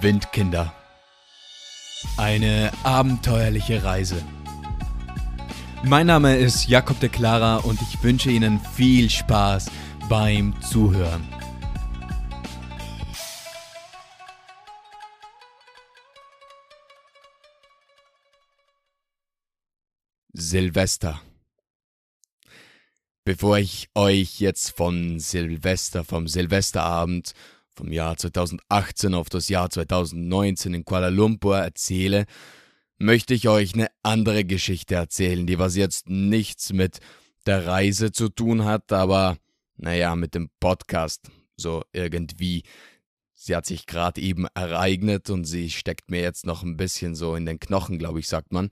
Windkinder. Eine abenteuerliche Reise. Mein Name ist Jakob de Clara und ich wünsche Ihnen viel Spaß beim Zuhören. Silvester. Bevor ich euch jetzt von Silvester, vom Silvesterabend vom Jahr 2018 auf das Jahr 2019 in Kuala Lumpur erzähle, möchte ich euch eine andere Geschichte erzählen, die was jetzt nichts mit der Reise zu tun hat, aber naja, mit dem Podcast so irgendwie. Sie hat sich gerade eben ereignet und sie steckt mir jetzt noch ein bisschen so in den Knochen, glaube ich, sagt man.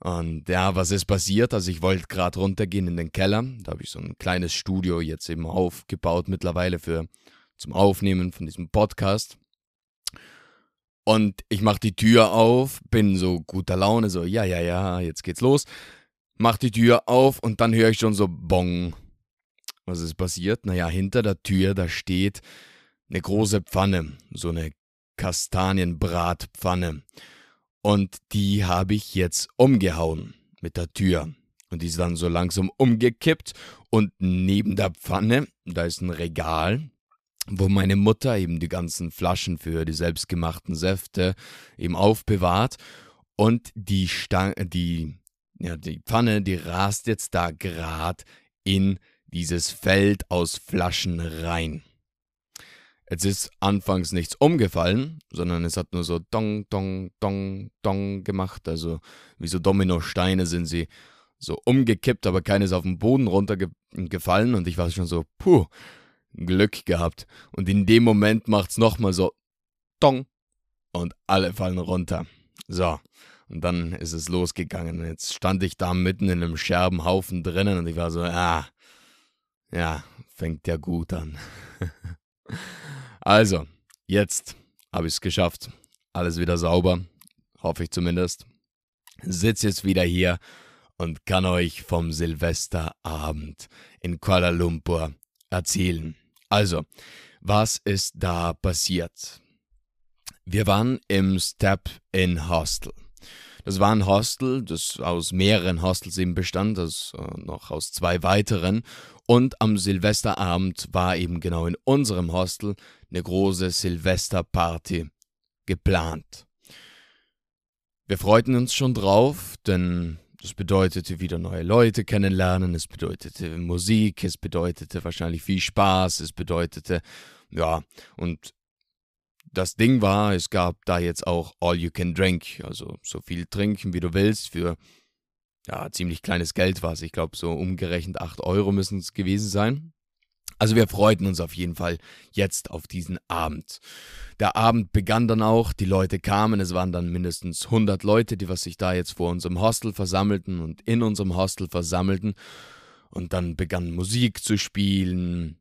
Und ja, was ist passiert? Also ich wollte gerade runtergehen in den Keller. Da habe ich so ein kleines Studio jetzt eben aufgebaut mittlerweile für zum Aufnehmen von diesem Podcast. Und ich mache die Tür auf, bin so guter Laune, so ja, ja, ja, jetzt geht's los. Mach die Tür auf und dann höre ich schon so Bong. Was ist passiert? Naja, hinter der Tür, da steht eine große Pfanne, so eine Kastanienbratpfanne. Und die habe ich jetzt umgehauen mit der Tür. Und die ist dann so langsam umgekippt. Und neben der Pfanne, da ist ein Regal wo meine Mutter eben die ganzen Flaschen für die selbstgemachten Säfte eben aufbewahrt und die Stang die ja die Pfanne, die rast jetzt da grad in dieses Feld aus Flaschen rein. Jetzt ist anfangs nichts umgefallen, sondern es hat nur so dong, dong, dong, dong gemacht. Also wie so Dominosteine sind sie so umgekippt, aber keines auf den Boden runtergefallen. Und ich war schon so, puh, Glück gehabt. Und in dem Moment macht's nochmal so Dong und alle fallen runter. So. Und dann ist es losgegangen. Jetzt stand ich da mitten in einem Scherbenhaufen drinnen und ich war so, ah, ja, fängt ja gut an. also, jetzt habe ich es geschafft. Alles wieder sauber, hoffe ich zumindest. Sitz jetzt wieder hier und kann euch vom Silvesterabend in Kuala Lumpur erzählen. Also, was ist da passiert? Wir waren im Step In Hostel. Das war ein Hostel, das aus mehreren Hostels eben bestand, das äh, noch aus zwei weiteren. Und am Silvesterabend war eben genau in unserem Hostel eine große Silvesterparty geplant. Wir freuten uns schon drauf, denn das bedeutete wieder neue Leute kennenlernen, es bedeutete Musik, es bedeutete wahrscheinlich viel Spaß, es bedeutete, ja, und das Ding war, es gab da jetzt auch All You Can Drink, also so viel trinken, wie du willst, für ja, ziemlich kleines Geld war es. Ich glaube, so umgerechnet 8 Euro müssen es gewesen sein. Also wir freuten uns auf jeden Fall jetzt auf diesen Abend. Der Abend begann dann auch, die Leute kamen, es waren dann mindestens 100 Leute, die was sich da jetzt vor unserem Hostel versammelten und in unserem Hostel versammelten. Und dann begann Musik zu spielen,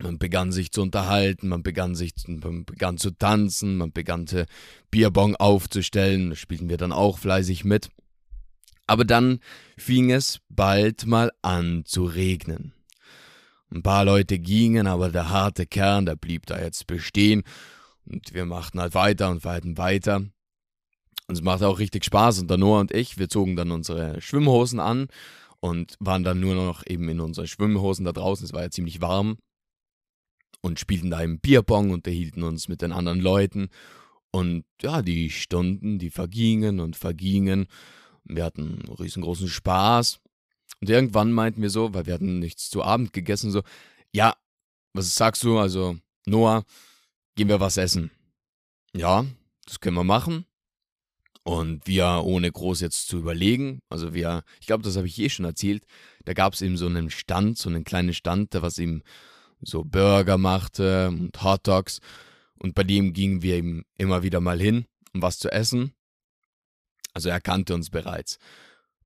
man begann sich zu unterhalten, man begann sich, man begann zu tanzen, man begann Bierbong aufzustellen, da spielten wir dann auch fleißig mit. Aber dann fing es bald mal an zu regnen. Ein paar Leute gingen, aber der harte Kern, der blieb da jetzt bestehen. Und wir machten halt weiter und weiter weiter. Und es machte auch richtig Spaß. Und der Noah und ich, wir zogen dann unsere Schwimmhosen an und waren dann nur noch eben in unseren Schwimmhosen da draußen. Es war ja ziemlich warm. Und spielten da im Bierbong, unterhielten uns mit den anderen Leuten. Und ja, die Stunden, die vergingen und vergingen. Wir hatten riesengroßen Spaß. Und irgendwann meinten wir so, weil wir hatten nichts zu Abend gegessen, so, ja, was sagst du? Also, Noah, gehen wir was essen. Ja, das können wir machen. Und wir, ohne groß jetzt zu überlegen, also wir, ich glaube, das habe ich eh schon erzählt, da gab es eben so einen Stand, so einen kleinen Stand, der was eben so Burger machte und Hot Dogs. Und bei dem gingen wir eben immer wieder mal hin, um was zu essen. Also er kannte uns bereits.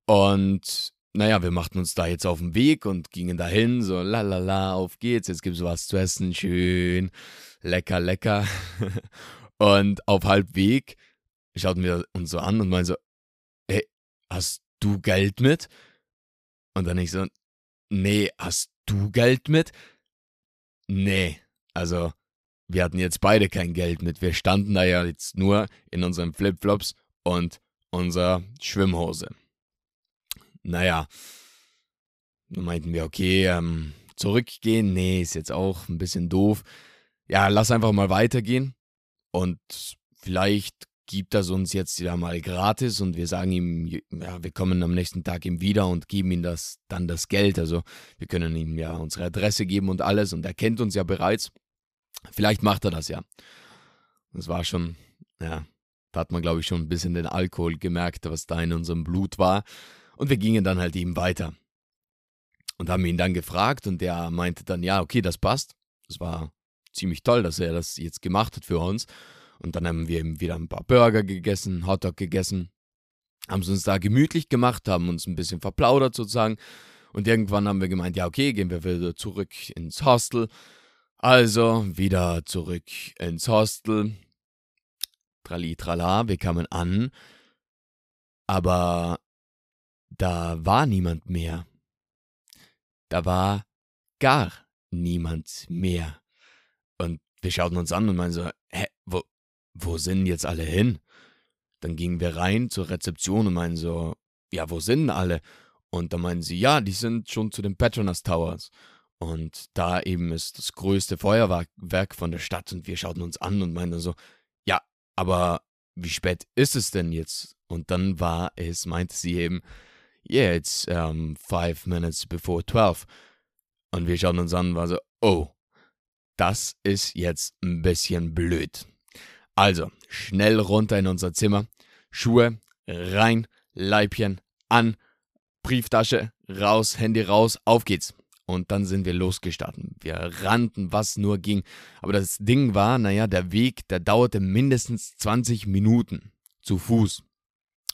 Und naja, wir machten uns da jetzt auf den Weg und gingen dahin, so lalala, auf geht's, jetzt gibt's was zu essen, schön, lecker, lecker. und auf Halbweg schauten wir uns so an und meinen so, ey, hast du Geld mit? Und dann ich so, nee, hast du Geld mit? Nee, also wir hatten jetzt beide kein Geld mit. Wir standen da ja jetzt nur in unseren Flipflops und unserer Schwimmhose. Naja, dann meinten wir, okay, ähm, zurückgehen, nee, ist jetzt auch ein bisschen doof. Ja, lass einfach mal weitergehen und vielleicht gibt das uns jetzt ja mal gratis und wir sagen ihm, ja, wir kommen am nächsten Tag ihm wieder und geben ihm das dann das Geld. Also wir können ihm ja unsere Adresse geben und alles und er kennt uns ja bereits. Vielleicht macht er das ja. Das war schon, ja, da hat man glaube ich schon ein bisschen den Alkohol gemerkt, was da in unserem Blut war. Und wir gingen dann halt ihm weiter und haben ihn dann gefragt und der meinte dann, ja, okay, das passt. Das war ziemlich toll, dass er das jetzt gemacht hat für uns. Und dann haben wir eben wieder ein paar Burger gegessen, Hotdog gegessen, haben es uns da gemütlich gemacht, haben uns ein bisschen verplaudert sozusagen. Und irgendwann haben wir gemeint, ja, okay, gehen wir wieder zurück ins Hostel. Also wieder zurück ins Hostel. Trali, trala, wir kamen an. Aber da war niemand mehr. Da war gar niemand mehr. Und wir schauten uns an und meinten so, hä, wo, wo sind jetzt alle hin? Dann gingen wir rein zur Rezeption und meinen so, ja, wo sind alle? Und dann meinen sie, ja, die sind schon zu den Petronas Towers. Und da eben ist das größte Feuerwerk von der Stadt und wir schauten uns an und meinten so, ja, aber wie spät ist es denn jetzt? Und dann war es, meinte sie eben, yeah, it's um, five minutes before twelve. Und wir schauten uns an und war so, oh, das ist jetzt ein bisschen blöd. Also, schnell runter in unser Zimmer, Schuhe rein, Leibchen an, Brieftasche raus, Handy raus, auf geht's. Und dann sind wir losgestartet. Wir rannten, was nur ging. Aber das Ding war, naja, der Weg, der dauerte mindestens 20 Minuten zu Fuß.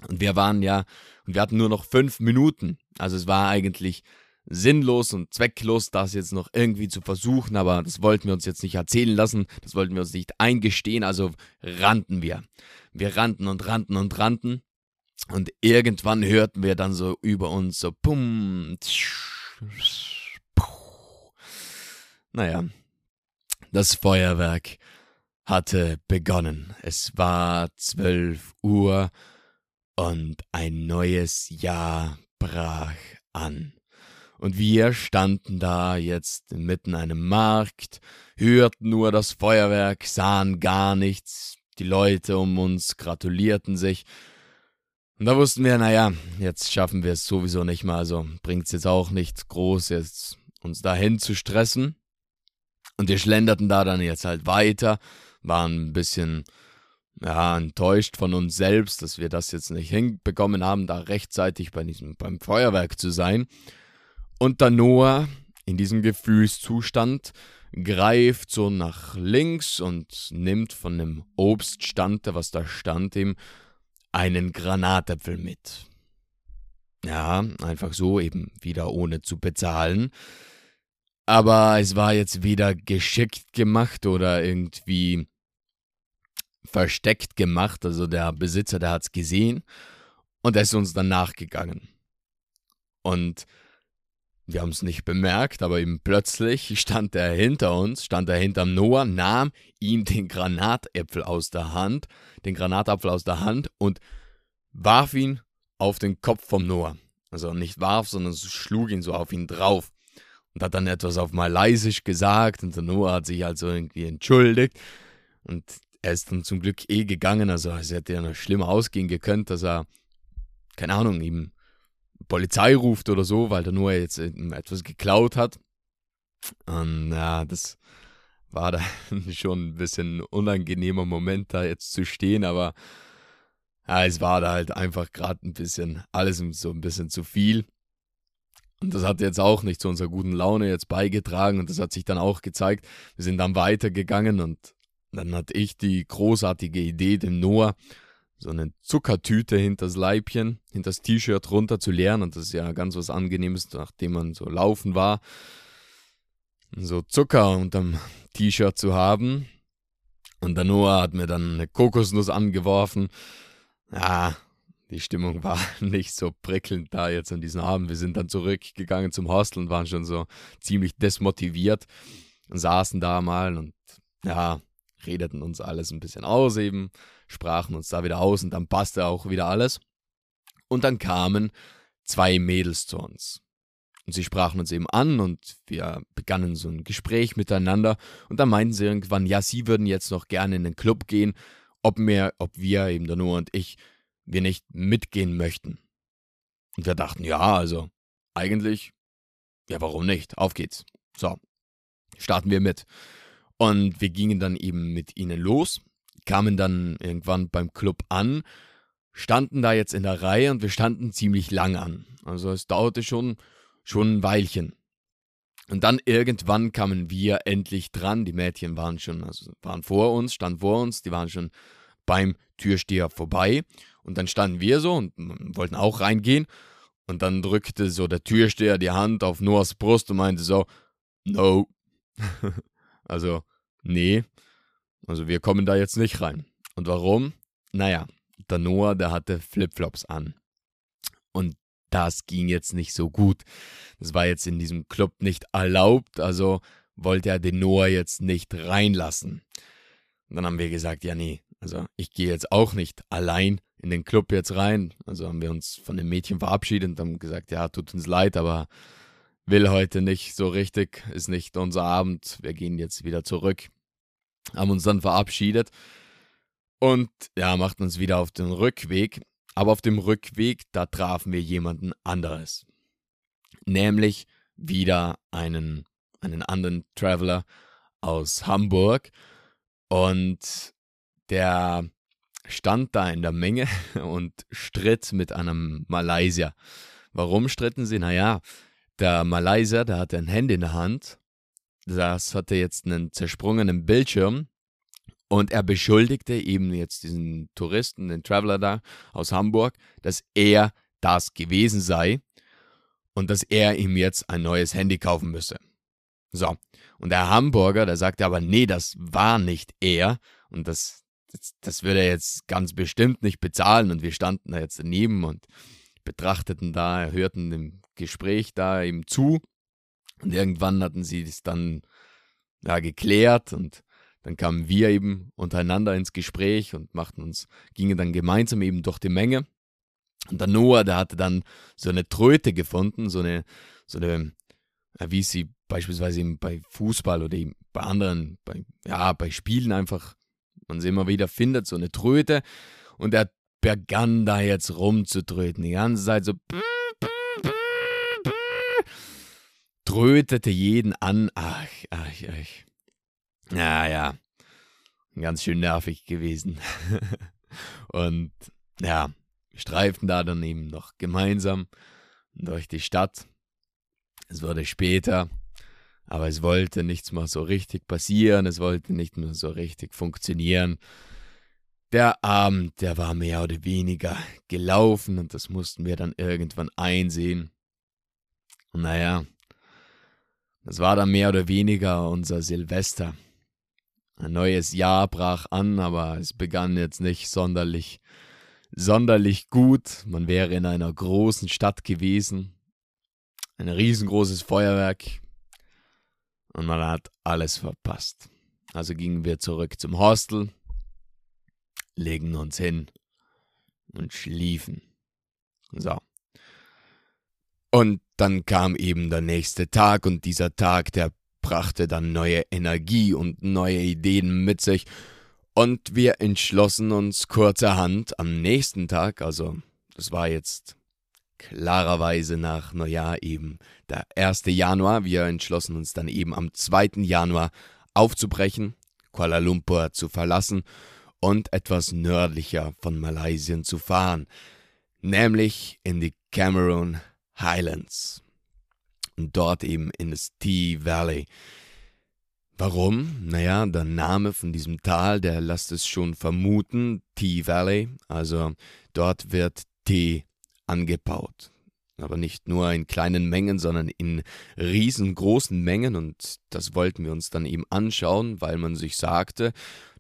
Und wir waren ja, und wir hatten nur noch fünf Minuten. Also es war eigentlich sinnlos und zwecklos, das jetzt noch irgendwie zu versuchen, aber das wollten wir uns jetzt nicht erzählen lassen, das wollten wir uns nicht eingestehen, also rannten wir. Wir rannten und rannten und rannten und irgendwann hörten wir dann so über uns so pum. Naja, das Feuerwerk hatte begonnen. Es war zwölf Uhr und ein neues Jahr brach an. Und wir standen da jetzt mitten einem Markt, hörten nur das Feuerwerk, sahen gar nichts, die Leute um uns gratulierten sich. Und da wussten wir, naja, jetzt schaffen wir es sowieso nicht mal, also bringt's jetzt auch nichts groß, jetzt uns dahin zu stressen. Und wir schlenderten da dann jetzt halt weiter, waren ein bisschen ja, enttäuscht von uns selbst, dass wir das jetzt nicht hinbekommen haben, da rechtzeitig bei diesem, beim Feuerwerk zu sein. Und dann Noah in diesem Gefühlszustand greift so nach links und nimmt von dem Obststand, was da stand, ihm einen Granatäpfel mit. Ja, einfach so eben wieder ohne zu bezahlen. Aber es war jetzt weder geschickt gemacht oder irgendwie versteckt gemacht. Also der Besitzer, der hat es gesehen und er ist uns dann nachgegangen. Und wir haben es nicht bemerkt, aber eben plötzlich stand er hinter uns, stand er hinterm Noah, nahm ihm den Granatäpfel aus der Hand, den Granatapfel aus der Hand und warf ihn auf den Kopf vom Noah. Also nicht warf, sondern schlug ihn so auf ihn drauf. Und hat dann etwas auf Malaysisch gesagt und der Noah hat sich also irgendwie entschuldigt. Und er ist dann zum Glück eh gegangen, also es hätte ja noch schlimmer ausgehen gekonnt, dass er, keine Ahnung, ihm Polizei ruft oder so, weil der nur jetzt etwas geklaut hat. Und ja, das war da schon ein bisschen ein unangenehmer Moment, da jetzt zu stehen, aber ja, es war da halt einfach gerade ein bisschen, alles so ein bisschen zu viel. Und das hat jetzt auch nicht zu unserer guten Laune jetzt beigetragen und das hat sich dann auch gezeigt. Wir sind dann weitergegangen und dann hatte ich die großartige Idee, dem Noah so eine Zuckertüte hinters Leibchen, hinters T-Shirt runter zu leeren. Und das ist ja ganz was Angenehmes, nachdem man so laufen war. So Zucker unterm T-Shirt zu haben. Und der Noah hat mir dann eine Kokosnuss angeworfen. Ja, die Stimmung war nicht so prickelnd da jetzt an diesem Abend. Wir sind dann zurückgegangen zum Hostel und waren schon so ziemlich desmotiviert und saßen da mal und ja, redeten uns alles ein bisschen aus eben, sprachen uns da wieder aus und dann passte auch wieder alles. Und dann kamen zwei Mädels zu uns. Und sie sprachen uns eben an und wir begannen so ein Gespräch miteinander. Und dann meinten sie irgendwann, ja, sie würden jetzt noch gerne in den Club gehen, ob wir, ob wir, eben der Noah und ich, wir nicht mitgehen möchten. Und wir dachten, ja, also eigentlich, ja, warum nicht? Auf geht's. So, starten wir mit. Und wir gingen dann eben mit ihnen los, kamen dann irgendwann beim Club an, standen da jetzt in der Reihe und wir standen ziemlich lang an. Also es dauerte schon, schon ein Weilchen. Und dann irgendwann kamen wir endlich dran. Die Mädchen waren schon, also waren vor uns, standen vor uns, die waren schon beim Türsteher vorbei. Und dann standen wir so und wollten auch reingehen. Und dann drückte so der Türsteher die Hand auf Noahs Brust und meinte so, no. also, nee. Also wir kommen da jetzt nicht rein. Und warum? Naja, der Noah, der hatte Flipflops an. Und das ging jetzt nicht so gut. Das war jetzt in diesem Club nicht erlaubt, also wollte er den Noah jetzt nicht reinlassen. Und dann haben wir gesagt, ja nee, also ich gehe jetzt auch nicht allein in den Club jetzt rein. Also haben wir uns von dem Mädchen verabschiedet und haben gesagt, ja, tut uns leid, aber will heute nicht so richtig, ist nicht unser Abend, wir gehen jetzt wieder zurück. Haben uns dann verabschiedet und ja, machten uns wieder auf den Rückweg. Aber auf dem Rückweg, da trafen wir jemanden anderes. Nämlich wieder einen, einen anderen Traveler aus Hamburg. Und der stand da in der Menge und stritt mit einem Malaysier. Warum stritten sie? Naja, der Malaysier, der hatte ein Handy in der Hand. Das hatte jetzt einen zersprungenen Bildschirm. Und er beschuldigte eben jetzt diesen Touristen, den Traveler da aus Hamburg, dass er das gewesen sei und dass er ihm jetzt ein neues Handy kaufen müsse. So. Und der Hamburger, der sagte aber, nee, das war nicht er. Und das, das, das würde er jetzt ganz bestimmt nicht bezahlen. Und wir standen da jetzt daneben und betrachteten da, hörten dem Gespräch da ihm zu. Und irgendwann hatten sie das dann ja, geklärt und dann kamen wir eben untereinander ins Gespräch und machten uns, gingen dann gemeinsam eben durch die Menge. Und der Noah, der hatte dann so eine Tröte gefunden, so eine, so eine, wie sie beispielsweise bei Fußball oder bei anderen, bei, ja, bei Spielen einfach man sie immer wieder findet, so eine Tröte. Und er begann da jetzt rumzutröten. Die ganze Zeit so. Trötete jeden an. Ach, ach, ach. Ja, ja. Ganz schön nervig gewesen. Und ja, streiften da dann eben noch gemeinsam durch die Stadt. Es wurde später. Aber es wollte nichts mehr so richtig passieren, es wollte nicht mehr so richtig funktionieren. Der Abend, der war mehr oder weniger gelaufen und das mussten wir dann irgendwann einsehen. Und naja, das war dann mehr oder weniger unser Silvester. Ein neues Jahr brach an, aber es begann jetzt nicht sonderlich, sonderlich gut. Man wäre in einer großen Stadt gewesen. Ein riesengroßes Feuerwerk, und man hat alles verpasst. Also gingen wir zurück zum Hostel, legen uns hin und schliefen. So. Und dann kam eben der nächste Tag und dieser Tag, der brachte dann neue Energie und neue Ideen mit sich. Und wir entschlossen uns kurzerhand am nächsten Tag, also das war jetzt klarerweise nach Neujahr eben der 1. Januar. Wir entschlossen uns dann eben am 2. Januar aufzubrechen, Kuala Lumpur zu verlassen und etwas nördlicher von Malaysia zu fahren, nämlich in die Cameroon Highlands und dort eben in das Tea Valley. Warum? Naja, der Name von diesem Tal, der lässt es schon vermuten, Tea Valley, also dort wird Tee angebaut. Aber nicht nur in kleinen Mengen, sondern in riesengroßen Mengen. Und das wollten wir uns dann eben anschauen, weil man sich sagte,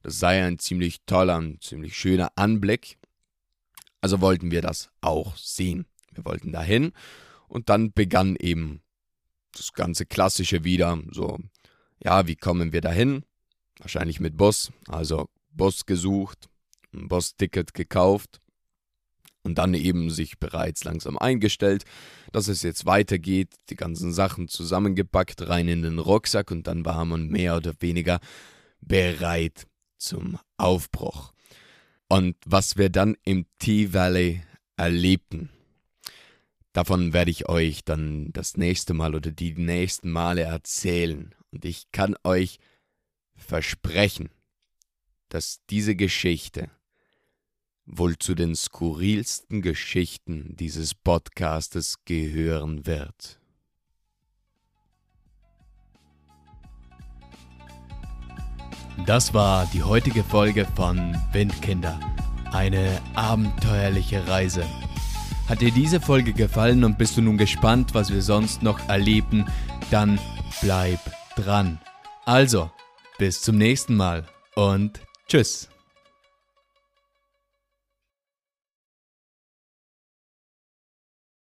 das sei ein ziemlich toller, ein ziemlich schöner Anblick. Also wollten wir das auch sehen. Wir wollten dahin. Und dann begann eben das ganze Klassische wieder. So, ja, wie kommen wir dahin? wahrscheinlich mit Bus, also Bus gesucht, ein Bus-Ticket gekauft und dann eben sich bereits langsam eingestellt, dass es jetzt weitergeht, die ganzen Sachen zusammengepackt, rein in den Rucksack und dann war man mehr oder weniger bereit zum Aufbruch. Und was wir dann im T-Valley erlebten, davon werde ich euch dann das nächste Mal oder die nächsten Male erzählen. Und ich kann euch versprechen, dass diese Geschichte wohl zu den skurrilsten Geschichten dieses Podcastes gehören wird. Das war die heutige Folge von Windkinder. Eine abenteuerliche Reise. Hat dir diese Folge gefallen und bist du nun gespannt, was wir sonst noch erleben, dann bleib dran. Also, bis zum nächsten Mal und tschüss.